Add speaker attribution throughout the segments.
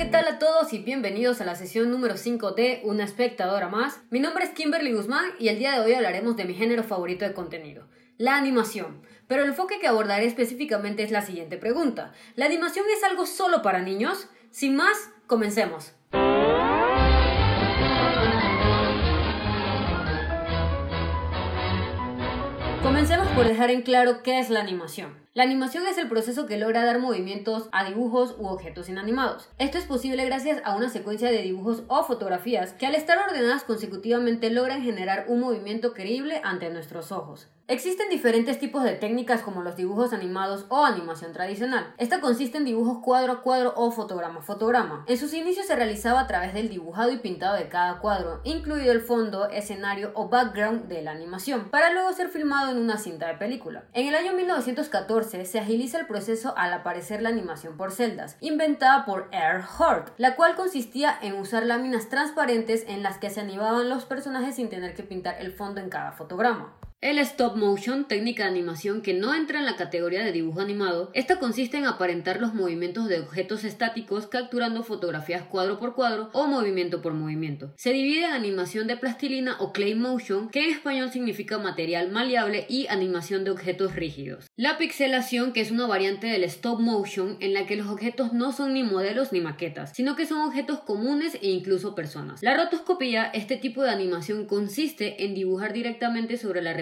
Speaker 1: ¿qué tal a todos y bienvenidos a la sesión número 5 de Una espectadora más? Mi nombre es Kimberly Guzmán y el día de hoy hablaremos de mi género favorito de contenido, la animación. Pero el enfoque que abordaré específicamente es la siguiente pregunta. ¿La animación es algo solo para niños? Sin más, comencemos. Comencemos por dejar en claro qué es la animación. La animación es el proceso que logra dar movimientos a dibujos u objetos inanimados. Esto es posible gracias a una secuencia de dibujos o fotografías que al estar ordenadas consecutivamente logran generar un movimiento creíble ante nuestros ojos. Existen diferentes tipos de técnicas como los dibujos animados o animación tradicional. Esta consiste en dibujos cuadro a cuadro o fotograma a fotograma. En sus inicios se realizaba a través del dibujado y pintado de cada cuadro, incluido el fondo, escenario o background de la animación, para luego ser filmado en una cinta de película. En el año 1914 se agiliza el proceso al aparecer la animación por celdas, inventada por Earhart, la cual consistía en usar láminas transparentes en las que se animaban los personajes sin tener que pintar el fondo en cada fotograma. El stop motion, técnica de animación que no entra en la categoría de dibujo animado, esta consiste en aparentar los movimientos de objetos estáticos capturando fotografías cuadro por cuadro o movimiento por movimiento. Se divide en animación de plastilina o clay motion, que en español significa material maleable y animación de objetos rígidos. La pixelación, que es una variante del stop motion en la que los objetos no son ni modelos ni maquetas, sino que son objetos comunes e incluso personas. La rotoscopía, este tipo de animación consiste en dibujar directamente sobre la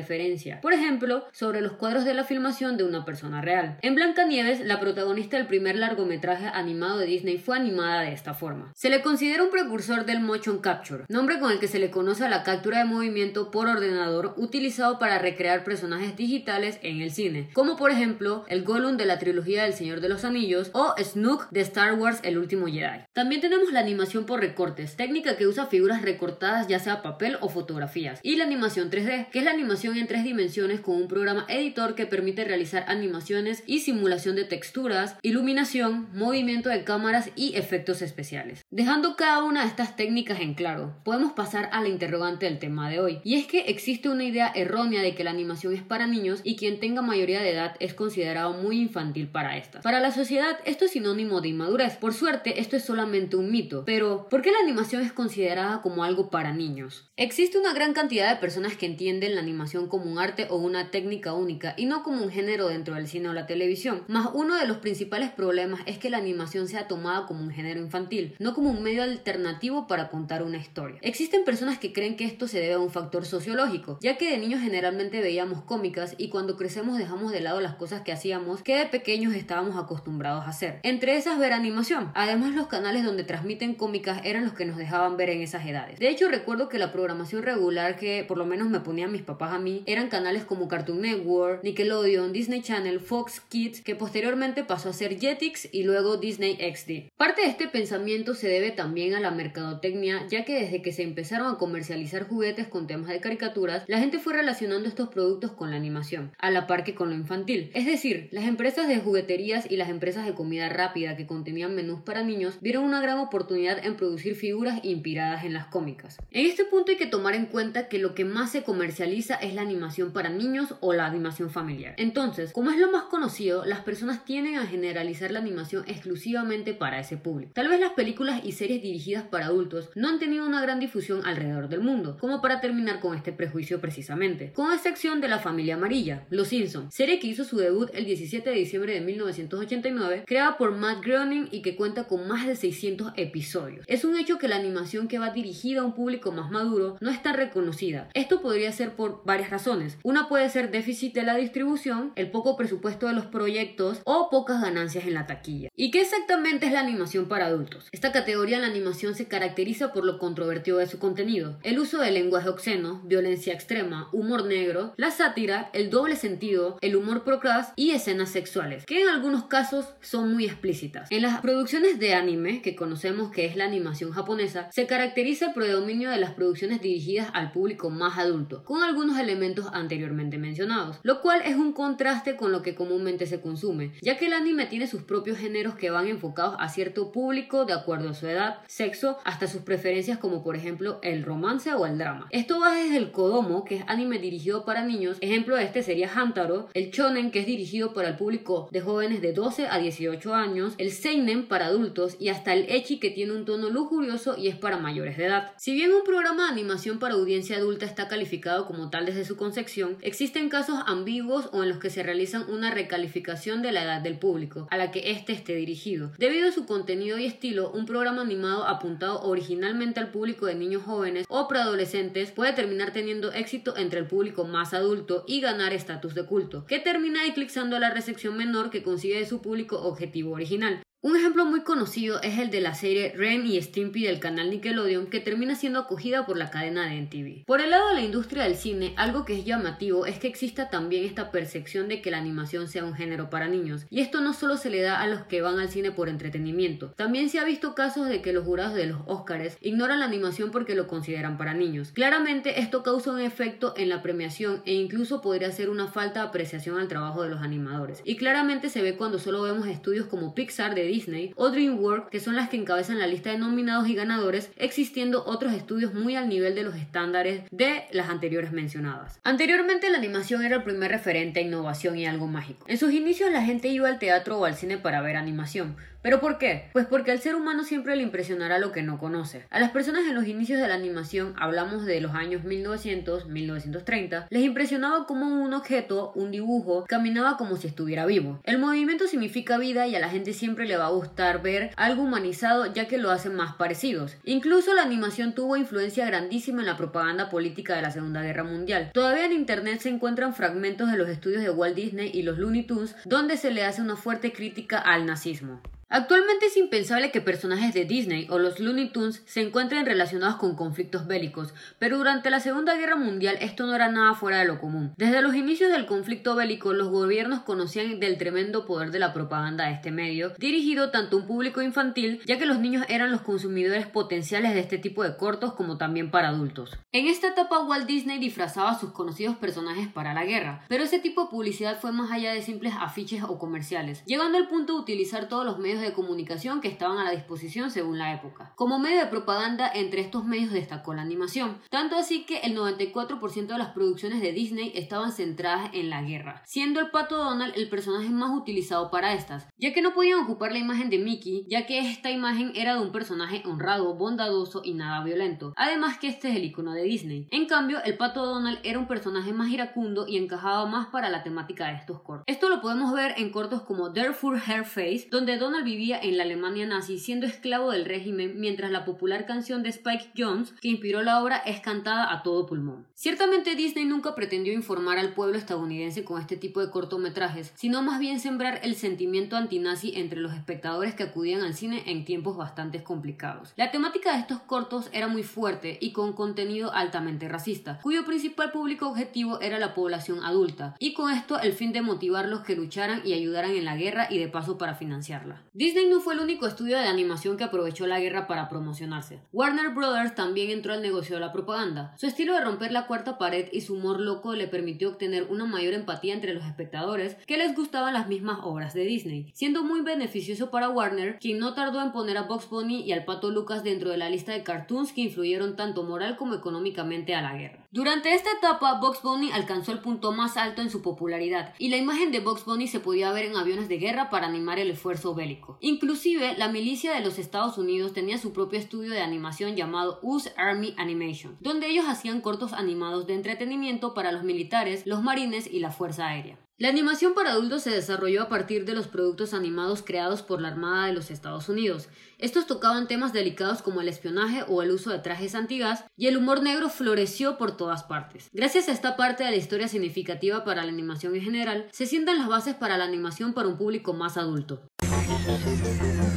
Speaker 1: por ejemplo, sobre los cuadros de la filmación de una persona real. En Blancanieves, la protagonista del primer largometraje animado de Disney fue animada de esta forma. Se le considera un precursor del motion capture, nombre con el que se le conoce a la captura de movimiento por ordenador utilizado para recrear personajes digitales en el cine, como por ejemplo el Gollum de la trilogía del Señor de los Anillos o Snook de Star Wars El último Jedi. También tenemos la animación por recortes, técnica que usa figuras recortadas ya sea papel o fotografías, y la animación 3D, que es la animación en tres dimensiones con un programa editor que permite realizar animaciones y simulación de texturas, iluminación, movimiento de cámaras y efectos especiales. Dejando cada una de estas técnicas en claro, podemos pasar a la interrogante del tema de hoy, y es que existe una idea errónea de que la animación es para niños y quien tenga mayoría de edad es considerado muy infantil para estas. Para la sociedad esto es sinónimo de inmadurez. Por suerte esto es solamente un mito, pero ¿por qué la animación es considerada como algo para niños? Existe una gran cantidad de personas que entienden la animación como un arte o una técnica única y no como un género dentro del cine o la televisión. Más uno de los principales problemas es que la animación sea tomada como un género infantil, no como un medio alternativo para contar una historia. Existen personas que creen que esto se debe a un factor sociológico, ya que de niños generalmente veíamos cómicas y cuando crecemos dejamos de lado las cosas que hacíamos que de pequeños estábamos acostumbrados a hacer. Entre esas ver animación. Además los canales donde transmiten cómicas eran los que nos dejaban ver en esas edades. De hecho recuerdo que la programación regular que por lo menos me ponían mis papás a mí eran canales como Cartoon Network, Nickelodeon, Disney Channel, Fox Kids, que posteriormente pasó a ser Jetix y luego Disney XD. Parte de este pensamiento se debe también a la mercadotecnia, ya que desde que se empezaron a comercializar juguetes con temas de caricaturas, la gente fue relacionando estos productos con la animación, a la par que con lo infantil. Es decir, las empresas de jugueterías y las empresas de comida rápida que contenían menús para niños vieron una gran oportunidad en producir figuras inspiradas en las cómicas. En este punto hay que tomar en cuenta que lo que más se comercializa es la animación para niños o la animación familiar. Entonces, como es lo más conocido, las personas tienden a generalizar la animación exclusivamente para ese público. Tal vez las películas y series dirigidas para adultos no han tenido una gran difusión alrededor del mundo, como para terminar con este prejuicio precisamente. Con excepción de la familia amarilla, Los Simpsons, serie que hizo su debut el 17 de diciembre de 1989, creada por Matt Groening y que cuenta con más de 600 episodios. Es un hecho que la animación que va dirigida a un público más maduro no está reconocida. Esto podría ser por varias razones una puede ser déficit de la distribución, el poco presupuesto de los proyectos o pocas ganancias en la taquilla. ¿Y qué exactamente es la animación para adultos? Esta categoría en la animación se caracteriza por lo controvertido de su contenido, el uso del lenguaje obsceno, violencia extrema, humor negro, la sátira, el doble sentido, el humor procras y escenas sexuales, que en algunos casos son muy explícitas. En las producciones de anime, que conocemos que es la animación japonesa, se caracteriza el predominio de las producciones dirigidas al público más adulto, con algunos elementos elementos anteriormente mencionados, lo cual es un contraste con lo que comúnmente se consume, ya que el anime tiene sus propios géneros que van enfocados a cierto público de acuerdo a su edad, sexo, hasta sus preferencias como por ejemplo el romance o el drama. Esto va desde el Kodomo, que es anime dirigido para niños, ejemplo de este sería Hantaro, el Shonen, que es dirigido para el público de jóvenes de 12 a 18 años, el Seinen para adultos y hasta el Echi que tiene un tono lujurioso y es para mayores de edad. Si bien un programa de animación para audiencia adulta está calificado como tal desde su concepción, existen casos ambiguos o en los que se realizan una recalificación de la edad del público a la que éste esté dirigido. Debido a su contenido y estilo, un programa animado apuntado originalmente al público de niños jóvenes o preadolescentes puede terminar teniendo éxito entre el público más adulto y ganar estatus de culto, que termina eclipsando la recepción menor que consigue de su público objetivo original. Un ejemplo muy conocido es el de la serie Ren y Stimpy del canal Nickelodeon que termina siendo acogida por la cadena de MTV. Por el lado de la industria del cine, algo que es llamativo es que exista también esta percepción de que la animación sea un género para niños, y esto no solo se le da a los que van al cine por entretenimiento, también se ha visto casos de que los jurados de los Oscars ignoran la animación porque lo consideran para niños. Claramente esto causa un efecto en la premiación e incluso podría ser una falta de apreciación al trabajo de los animadores, y claramente se ve cuando solo vemos estudios como Pixar de Disney o DreamWorks, que son las que encabezan la lista de nominados y ganadores, existiendo otros estudios muy al nivel de los estándares de las anteriores mencionadas. Anteriormente la animación era el primer referente a innovación y algo mágico. En sus inicios la gente iba al teatro o al cine para ver animación, ¿Pero por qué? Pues porque al ser humano siempre le impresionará lo que no conoce. A las personas en los inicios de la animación, hablamos de los años 1900, 1930, les impresionaba cómo un objeto, un dibujo, caminaba como si estuviera vivo. El movimiento significa vida y a la gente siempre le va a gustar ver algo humanizado ya que lo hacen más parecidos. Incluso la animación tuvo influencia grandísima en la propaganda política de la Segunda Guerra Mundial. Todavía en internet se encuentran fragmentos de los estudios de Walt Disney y los Looney Tunes donde se le hace una fuerte crítica al nazismo. Actualmente es impensable que personajes de Disney o los Looney Tunes se encuentren relacionados con conflictos bélicos, pero durante la Segunda Guerra Mundial esto no era nada fuera de lo común. Desde los inicios del conflicto bélico, los gobiernos conocían del tremendo poder de la propaganda de este medio, dirigido tanto a un público infantil, ya que los niños eran los consumidores potenciales de este tipo de cortos como también para adultos. En esta etapa Walt Disney disfrazaba a sus conocidos personajes para la guerra, pero ese tipo de publicidad fue más allá de simples afiches o comerciales, llegando al punto de utilizar todos los medios de comunicación que estaban a la disposición según la época. Como medio de propaganda, entre estos medios destacó la animación, tanto así que el 94% de las producciones de Disney estaban centradas en la guerra, siendo el pato Donald el personaje más utilizado para estas, ya que no podían ocupar la imagen de Mickey, ya que esta imagen era de un personaje honrado, bondadoso y nada violento, además que este es el icono de Disney. En cambio, el pato Donald era un personaje más iracundo y encajaba más para la temática de estos cortos. Esto lo podemos ver en cortos como Therefore Hair Face, donde Donald vivía en la Alemania nazi siendo esclavo del régimen mientras la popular canción de Spike Jones que inspiró la obra es cantada a todo pulmón. Ciertamente Disney nunca pretendió informar al pueblo estadounidense con este tipo de cortometrajes, sino más bien sembrar el sentimiento antinazi entre los espectadores que acudían al cine en tiempos bastante complicados. La temática de estos cortos era muy fuerte y con contenido altamente racista, cuyo principal público objetivo era la población adulta, y con esto el fin de motivarlos que lucharan y ayudaran en la guerra y de paso para financiarla. Disney no fue el único estudio de animación que aprovechó la guerra para promocionarse. Warner Brothers también entró al negocio de la propaganda. Su estilo de romper la cuarta pared y su humor loco le permitió obtener una mayor empatía entre los espectadores que les gustaban las mismas obras de Disney, siendo muy beneficioso para Warner, quien no tardó en poner a Box Bunny y al Pato Lucas dentro de la lista de cartoons que influyeron tanto moral como económicamente a la guerra. Durante esta etapa, Box Bunny alcanzó el punto más alto en su popularidad, y la imagen de Box Bunny se podía ver en aviones de guerra para animar el esfuerzo bélico. Inclusive, la milicia de los Estados Unidos tenía su propio estudio de animación llamado US Army Animation, donde ellos hacían cortos animados de entretenimiento para los militares, los marines y la Fuerza Aérea. La animación para adultos se desarrolló a partir de los productos animados creados por la Armada de los Estados Unidos. Estos tocaban temas delicados como el espionaje o el uso de trajes antigas, y el humor negro floreció por todas partes. Gracias a esta parte de la historia significativa para la animación en general, se sientan las bases para la animación para un público más adulto.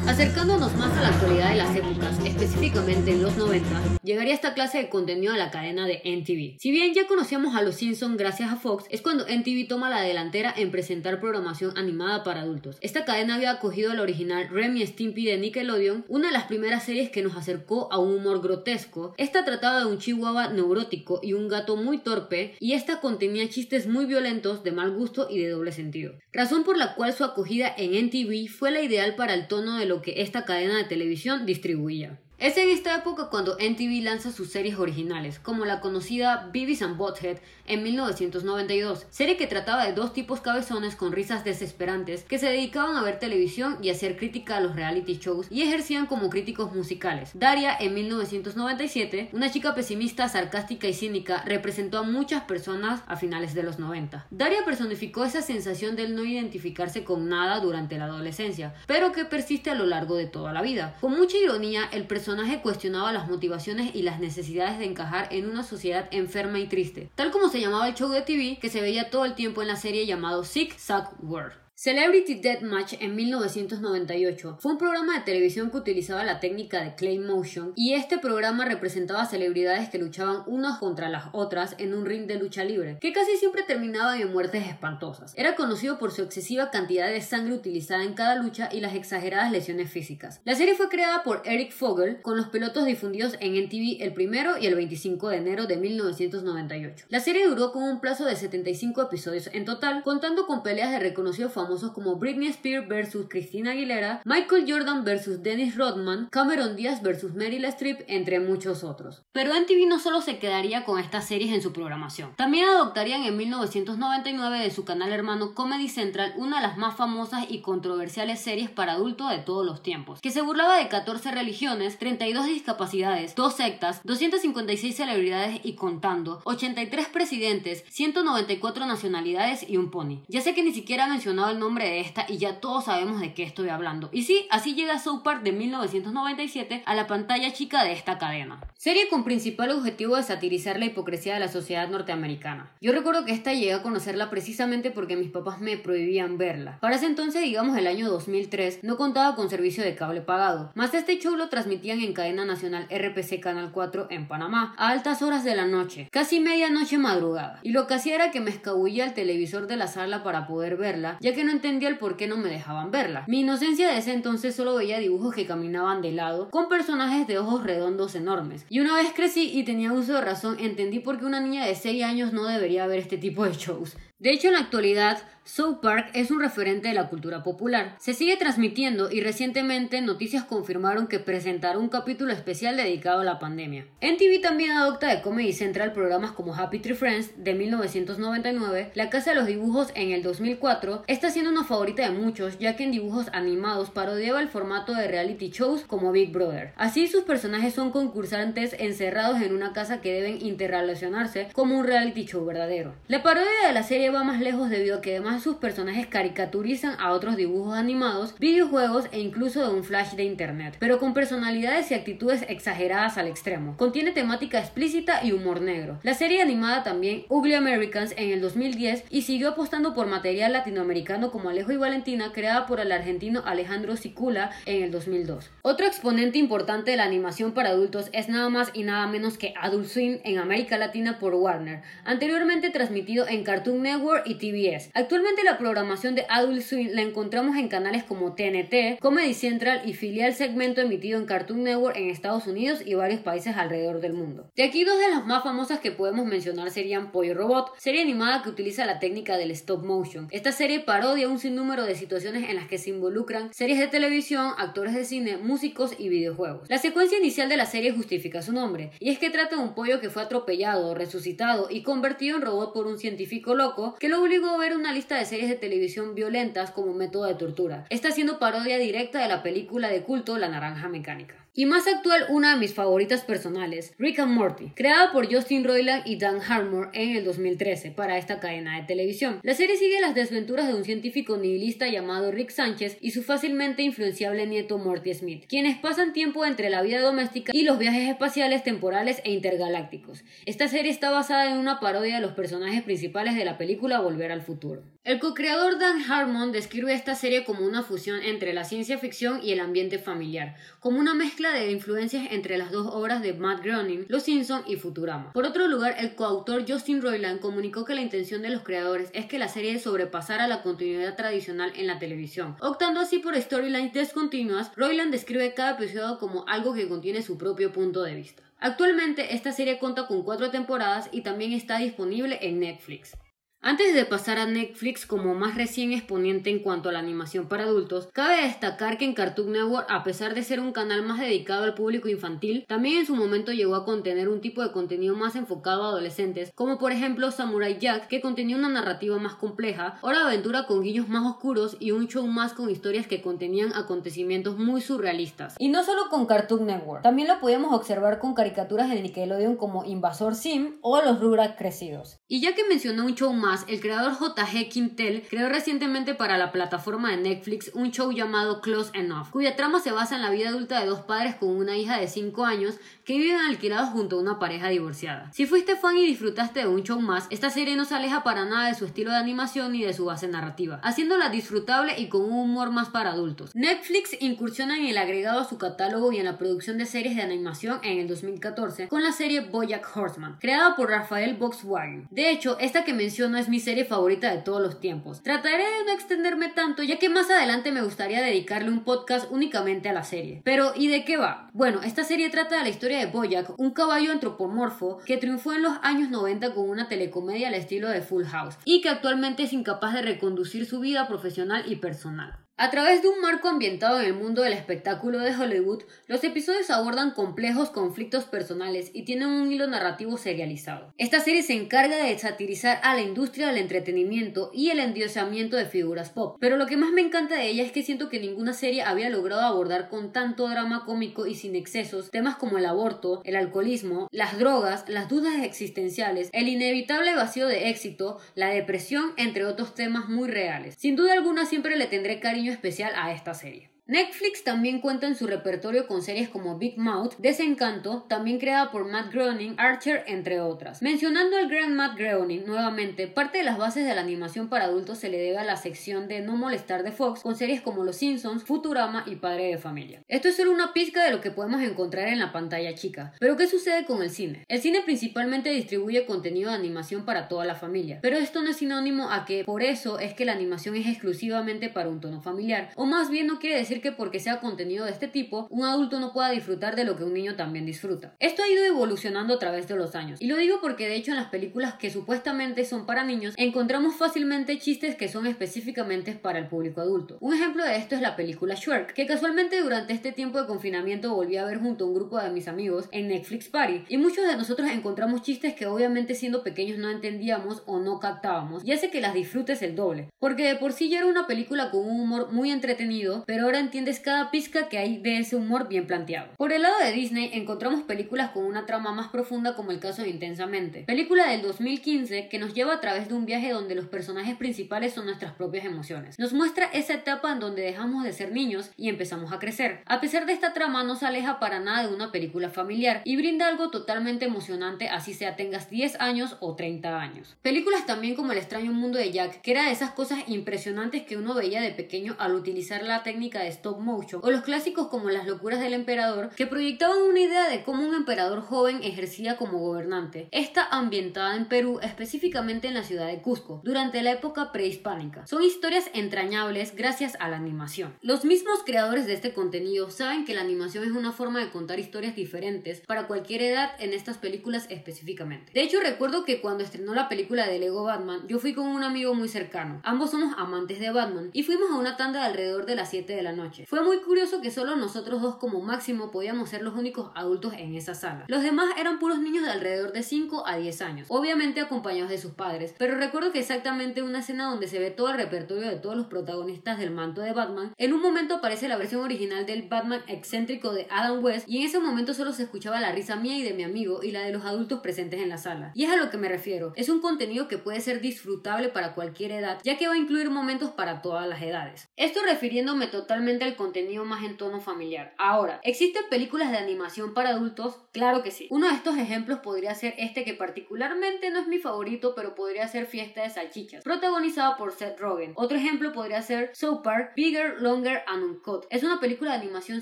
Speaker 1: Acercándonos más a la actualidad de las épocas, específicamente en los 90, llegaría esta clase de contenido a la cadena de NTV. Si bien ya conocíamos a los Simpsons gracias a Fox, es cuando NTV toma la delantera en presentar programación animada para adultos. Esta cadena había acogido la original Remy Stimpy de Nickelodeon, una de las primeras series que nos acercó a un humor grotesco. Esta trataba de un chihuahua neurótico y un gato muy torpe, y esta contenía chistes muy violentos, de mal gusto y de doble sentido. Razón por la cual su acogida en NTV fue la para el tono de lo que esta cadena de televisión distribuía. Es en esta época cuando NTV lanza sus series originales, como la conocida Beavis and Butthead en 1992, serie que trataba de dos tipos cabezones con risas desesperantes que se dedicaban a ver televisión y hacer crítica a los reality shows y ejercían como críticos musicales. Daria en 1997, una chica pesimista, sarcástica y cínica, representó a muchas personas a finales de los 90. Daria personificó esa sensación del no identificarse con nada durante la adolescencia, pero que persiste a lo largo de toda la vida. Con mucha ironía, el personaje personaje cuestionaba las motivaciones y las necesidades de encajar en una sociedad enferma y triste, tal como se llamaba el show de TV que se veía todo el tiempo en la serie llamado Sick Sack World. Celebrity Deathmatch en 1998 fue un programa de televisión que utilizaba la técnica de clay motion y este programa representaba celebridades que luchaban unas contra las otras en un ring de lucha libre, que casi siempre terminaban en muertes espantosas. Era conocido por su excesiva cantidad de sangre utilizada en cada lucha y las exageradas lesiones físicas. La serie fue creada por Eric Fogel con los pilotos difundidos en NTV el 1 y el 25 de enero de 1998. La serie duró con un plazo de 75 episodios en total, contando con peleas de reconocidos famosos como Britney Spears versus Christina Aguilera, Michael Jordan versus Dennis Rodman, Cameron Diaz versus Meryl Streep, entre muchos otros. Pero NTV no solo se quedaría con estas series en su programación, también adoptarían en 1999 de su canal hermano Comedy Central una de las más famosas y controversiales series para adultos de todos los tiempos, que se burlaba de 14 religiones, 32 discapacidades, 2 sectas, 256 celebridades y contando, 83 presidentes, 194 nacionalidades y un pony. Ya sé que ni siquiera ha mencionado el nombre de esta y ya todos sabemos de qué estoy hablando. Y sí, así llega South de 1997 a la pantalla chica de esta cadena. Serie con principal objetivo de satirizar la hipocresía de la sociedad norteamericana. Yo recuerdo que esta llegué a conocerla precisamente porque mis papás me prohibían verla. Para ese entonces, digamos el año 2003, no contaba con servicio de cable pagado. Más este show lo transmitían en cadena nacional RPC Canal 4 en Panamá, a altas horas de la noche, casi medianoche madrugada. Y lo que hacía era que me escabullía el televisor de la sala para poder verla, ya que no entendía el por qué no me dejaban verla. Mi inocencia de ese entonces solo veía dibujos que caminaban de lado, con personajes de ojos redondos enormes. Y una vez crecí y tenía uso de razón, entendí por qué una niña de 6 años no debería ver este tipo de shows. De hecho, en la actualidad, South Park es un referente de la cultura popular. Se sigue transmitiendo y recientemente noticias confirmaron que presentará un capítulo especial dedicado a la pandemia. NTV también adopta de Comedy Central programas como Happy Tree Friends de 1999, La Casa de los Dibujos en el 2004, está siendo una favorita de muchos ya que en dibujos animados parodiaba el formato de reality shows como Big Brother. Así sus personajes son concursantes encerrados en una casa que deben interrelacionarse como un reality show verdadero. La parodia de la serie va más lejos debido a que además sus personajes caricaturizan a otros dibujos animados, videojuegos e incluso de un flash de internet, pero con personalidades y actitudes exageradas al extremo. Contiene temática explícita y humor negro. La serie animada también Ugly Americans en el 2010 y siguió apostando por material latinoamericano como Alejo y Valentina creada por el argentino Alejandro Sicula en el 2002. Otro exponente importante de la animación para adultos es nada más y nada menos que Adult Swim en América Latina por Warner, anteriormente transmitido en Cartoon Network y TBS. Actualmente la programación de Adult Swim la encontramos en canales como TNT, Comedy Central y filial segmento emitido en Cartoon Network en Estados Unidos y varios países alrededor del mundo. De aquí dos de las más famosas que podemos mencionar serían Pollo Robot, serie animada que utiliza la técnica del stop motion. Esta serie parodia un sinnúmero de situaciones en las que se involucran series de televisión, actores de cine, músicos y videojuegos. La secuencia inicial de la serie justifica su nombre, y es que trata de un pollo que fue atropellado, resucitado y convertido en robot por un científico loco que lo obligó a ver una lista de series de televisión violentas como método de tortura. Está haciendo parodia directa de la película de culto La Naranja Mecánica. Y más actual, una de mis favoritas personales, Rick and Morty, creada por Justin Roiland y Dan Harmon en el 2013 para esta cadena de televisión. La serie sigue las desventuras de un científico nihilista llamado Rick Sánchez y su fácilmente influenciable nieto Morty Smith, quienes pasan tiempo entre la vida doméstica y los viajes espaciales temporales e intergalácticos. Esta serie está basada en una parodia de los personajes principales de la película Volver al Futuro. El co-creador Dan Harmon describe esta serie como una fusión entre la ciencia ficción y el ambiente familiar, como una mezcla de influencias entre las dos obras de Matt Groening, Los Simpson y Futurama. Por otro lugar, el coautor Justin Roiland comunicó que la intención de los creadores es que la serie sobrepasara la continuidad tradicional en la televisión. Optando así por storylines descontinuas, Roiland describe cada episodio como algo que contiene su propio punto de vista. Actualmente esta serie cuenta con cuatro temporadas y también está disponible en Netflix. Antes de pasar a Netflix como más recién exponente en cuanto a la animación para adultos, cabe destacar que en Cartoon Network, a pesar de ser un canal más dedicado al público infantil, también en su momento llegó a contener un tipo de contenido más enfocado a adolescentes, como por ejemplo Samurai Jack, que contenía una narrativa más compleja, Hora de Aventura con guiños más oscuros y un show más con historias que contenían acontecimientos muy surrealistas. Y no solo con Cartoon Network, también lo podíamos observar con caricaturas de Nickelodeon como Invasor Sim o Los Rugrats crecidos. Y ya que mencioné un show más el creador JG Quintel creó recientemente para la plataforma de Netflix un show llamado Close Enough, cuya trama se basa en la vida adulta de dos padres con una hija de 5 años viven alquilados junto a una pareja divorciada. Si fuiste fan y disfrutaste de un show más, esta serie no se aleja para nada de su estilo de animación ni de su base narrativa, haciéndola disfrutable y con un humor más para adultos. Netflix incursiona en el agregado a su catálogo y en la producción de series de animación en el 2014 con la serie Bojack Horseman, creada por Rafael Volkswagen. De hecho, esta que menciono es mi serie favorita de todos los tiempos. Trataré de no extenderme tanto ya que más adelante me gustaría dedicarle un podcast únicamente a la serie. Pero ¿y de qué va? Bueno, esta serie trata de la historia de Boyack, un caballo antropomorfo que triunfó en los años 90 con una telecomedia al estilo de Full House y que actualmente es incapaz de reconducir su vida profesional y personal. A través de un marco ambientado en el mundo del espectáculo de Hollywood, los episodios abordan complejos conflictos personales y tienen un hilo narrativo serializado. Esta serie se encarga de satirizar a la industria del entretenimiento y el endiosamiento de figuras pop, pero lo que más me encanta de ella es que siento que ninguna serie había logrado abordar con tanto drama cómico y sin excesos temas como el aborto, el alcoholismo, las drogas, las dudas existenciales, el inevitable vacío de éxito, la depresión, entre otros temas muy reales. Sin duda alguna siempre le tendré cariño especial a esta serie. Netflix también cuenta en su repertorio con series como Big Mouth, Desencanto, también creada por Matt Groening, Archer, entre otras. Mencionando al gran Matt Groening nuevamente, parte de las bases de la animación para adultos se le debe a la sección de No molestar de Fox, con series como Los Simpsons, Futurama y Padre de Familia. Esto es solo una pizca de lo que podemos encontrar en la pantalla chica. Pero ¿qué sucede con el cine? El cine principalmente distribuye contenido de animación para toda la familia, pero esto no es sinónimo a que por eso es que la animación es exclusivamente para un tono familiar, o más bien no quiere decir que porque sea contenido de este tipo, un adulto no pueda disfrutar de lo que un niño también disfruta. Esto ha ido evolucionando a través de los años. Y lo digo porque de hecho en las películas que supuestamente son para niños, encontramos fácilmente chistes que son específicamente para el público adulto. Un ejemplo de esto es la película Shrek, que casualmente durante este tiempo de confinamiento volví a ver junto a un grupo de mis amigos en Netflix Party. Y muchos de nosotros encontramos chistes que obviamente siendo pequeños no entendíamos o no captábamos, y hace que las disfrutes el doble. Porque de por sí ya era una película con un humor muy entretenido, pero ahora entiendes cada pizca que hay de ese humor bien planteado. Por el lado de Disney encontramos películas con una trama más profunda como el caso de Intensamente, película del 2015 que nos lleva a través de un viaje donde los personajes principales son nuestras propias emociones. Nos muestra esa etapa en donde dejamos de ser niños y empezamos a crecer. A pesar de esta trama no se aleja para nada de una película familiar y brinda algo totalmente emocionante así sea tengas 10 años o 30 años. Películas también como El extraño mundo de Jack, que era de esas cosas impresionantes que uno veía de pequeño al utilizar la técnica de stop motion, o los clásicos como Las locuras del emperador, que proyectaban una idea de cómo un emperador joven ejercía como gobernante. Esta ambientada en Perú, específicamente en la ciudad de Cusco, durante la época prehispánica. Son historias entrañables gracias a la animación. Los mismos creadores de este contenido saben que la animación es una forma de contar historias diferentes para cualquier edad en estas películas específicamente. De hecho, recuerdo que cuando estrenó la película de Lego Batman, yo fui con un amigo muy cercano. Ambos somos amantes de Batman y fuimos a una tanda de alrededor de las 7 de la noche noche. Fue muy curioso que solo nosotros dos como máximo podíamos ser los únicos adultos en esa sala. Los demás eran puros niños de alrededor de 5 a 10 años, obviamente acompañados de sus padres, pero recuerdo que exactamente una escena donde se ve todo el repertorio de todos los protagonistas del manto de Batman, en un momento aparece la versión original del Batman excéntrico de Adam West y en ese momento solo se escuchaba la risa mía y de mi amigo y la de los adultos presentes en la sala. Y es a lo que me refiero, es un contenido que puede ser disfrutable para cualquier edad, ya que va a incluir momentos para todas las edades. Esto refiriéndome totalmente al contenido más en tono familiar. Ahora, ¿existen películas de animación para adultos? Claro que sí. Uno de estos ejemplos podría ser este que particularmente no es mi favorito, pero podría ser Fiesta de Salchichas, protagonizada por Seth Rogen. Otro ejemplo podría ser South Park, Bigger, Longer and Uncut. Es una película de animación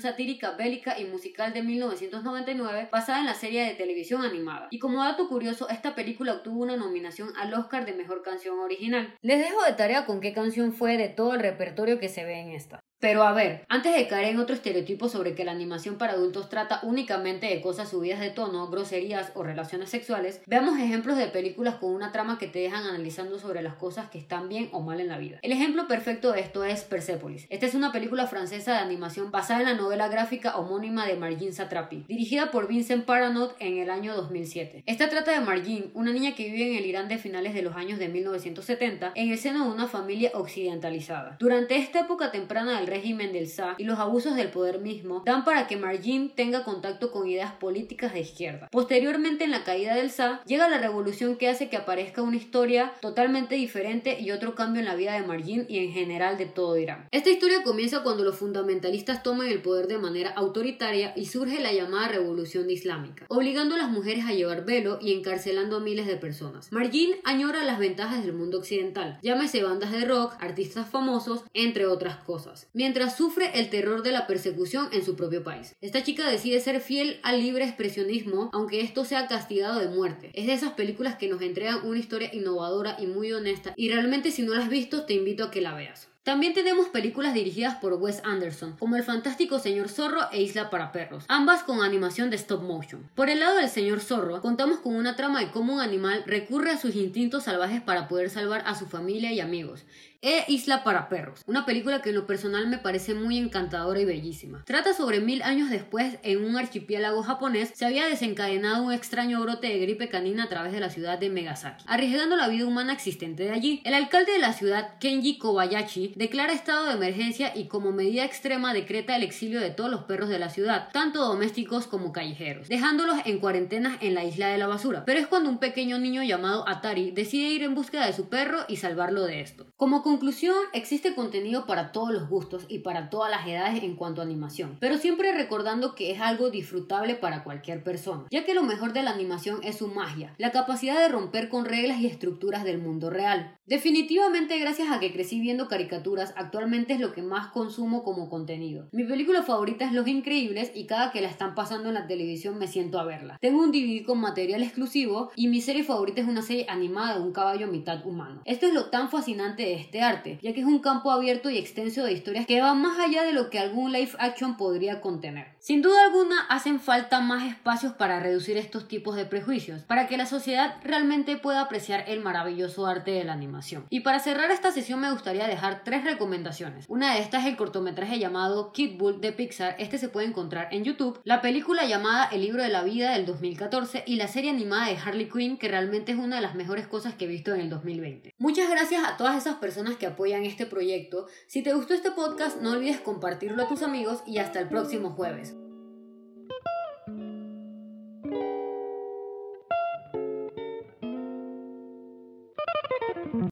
Speaker 1: satírica, bélica y musical de 1999 basada en la serie de televisión animada. Y como dato curioso, esta película obtuvo una nominación al Oscar de Mejor Canción Original. Les dejo de tarea con qué canción fue de todo el repertorio que se ve en esta. Pero a ver, antes de caer en otro estereotipo sobre que la animación para adultos trata únicamente de cosas subidas de tono, groserías o relaciones sexuales, veamos ejemplos de películas con una trama que te dejan analizando sobre las cosas que están bien o mal en la vida. El ejemplo perfecto de esto es Persepolis. Esta es una película francesa de animación basada en la novela gráfica homónima de Margin Satrapi, dirigida por Vincent Paranot en el año 2007. Esta trata de Margin, una niña que vive en el Irán de finales de los años de 1970, en el seno de una familia occidentalizada. Durante esta época temprana del régimen del Shah y los abusos del poder mismo dan para que Margin tenga contacto con ideas políticas de izquierda. Posteriormente, en la caída del Shah, llega la revolución que hace que aparezca una historia totalmente diferente y otro cambio en la vida de Margin y en general de todo Irán. Esta historia comienza cuando los fundamentalistas toman el poder de manera autoritaria y surge la llamada revolución islámica, obligando a las mujeres a llevar velo y encarcelando a miles de personas. Margin añora las ventajas del mundo occidental, llámese bandas de rock, artistas famosos, entre otras cosas mientras sufre el terror de la persecución en su propio país. Esta chica decide ser fiel al libre expresionismo, aunque esto sea castigado de muerte. Es de esas películas que nos entregan una historia innovadora y muy honesta, y realmente si no la has visto te invito a que la veas. También tenemos películas dirigidas por Wes Anderson, como El Fantástico Señor Zorro e Isla para Perros, ambas con animación de stop motion. Por el lado del Señor Zorro, contamos con una trama de cómo un animal recurre a sus instintos salvajes para poder salvar a su familia y amigos, e Isla para Perros, una película que en lo personal me parece muy encantadora y bellísima. Trata sobre mil años después, en un archipiélago japonés, se había desencadenado un extraño brote de gripe canina a través de la ciudad de Megasaki, arriesgando la vida humana existente de allí. El alcalde de la ciudad, Kenji Kobayashi, declara estado de emergencia y como medida extrema decreta el exilio de todos los perros de la ciudad, tanto domésticos como callejeros, dejándolos en cuarentenas en la isla de la basura. Pero es cuando un pequeño niño llamado Atari decide ir en búsqueda de su perro y salvarlo de esto. Como conclusión, existe contenido para todos los gustos y para todas las edades en cuanto a animación, pero siempre recordando que es algo disfrutable para cualquier persona, ya que lo mejor de la animación es su magia, la capacidad de romper con reglas y estructuras del mundo real. Definitivamente gracias a que crecí viendo actualmente es lo que más consumo como contenido. Mi película favorita es Los Increíbles y cada que la están pasando en la televisión me siento a verla. Tengo un DVD con material exclusivo y mi serie favorita es una serie animada de un caballo mitad humano. Esto es lo tan fascinante de este arte, ya que es un campo abierto y extenso de historias que van más allá de lo que algún live action podría contener. Sin duda alguna, hacen falta más espacios para reducir estos tipos de prejuicios, para que la sociedad realmente pueda apreciar el maravilloso arte de la animación. Y para cerrar esta sesión me gustaría dejar tres recomendaciones. Una de estas es el cortometraje llamado Kid Bull de Pixar, este se puede encontrar en YouTube, la película llamada El libro de la vida del 2014 y la serie animada de Harley Quinn, que realmente es una de las mejores cosas que he visto en el 2020. Muchas gracias a todas esas personas que apoyan este proyecto. Si te gustó este podcast, no olvides compartirlo a tus amigos y hasta el próximo jueves.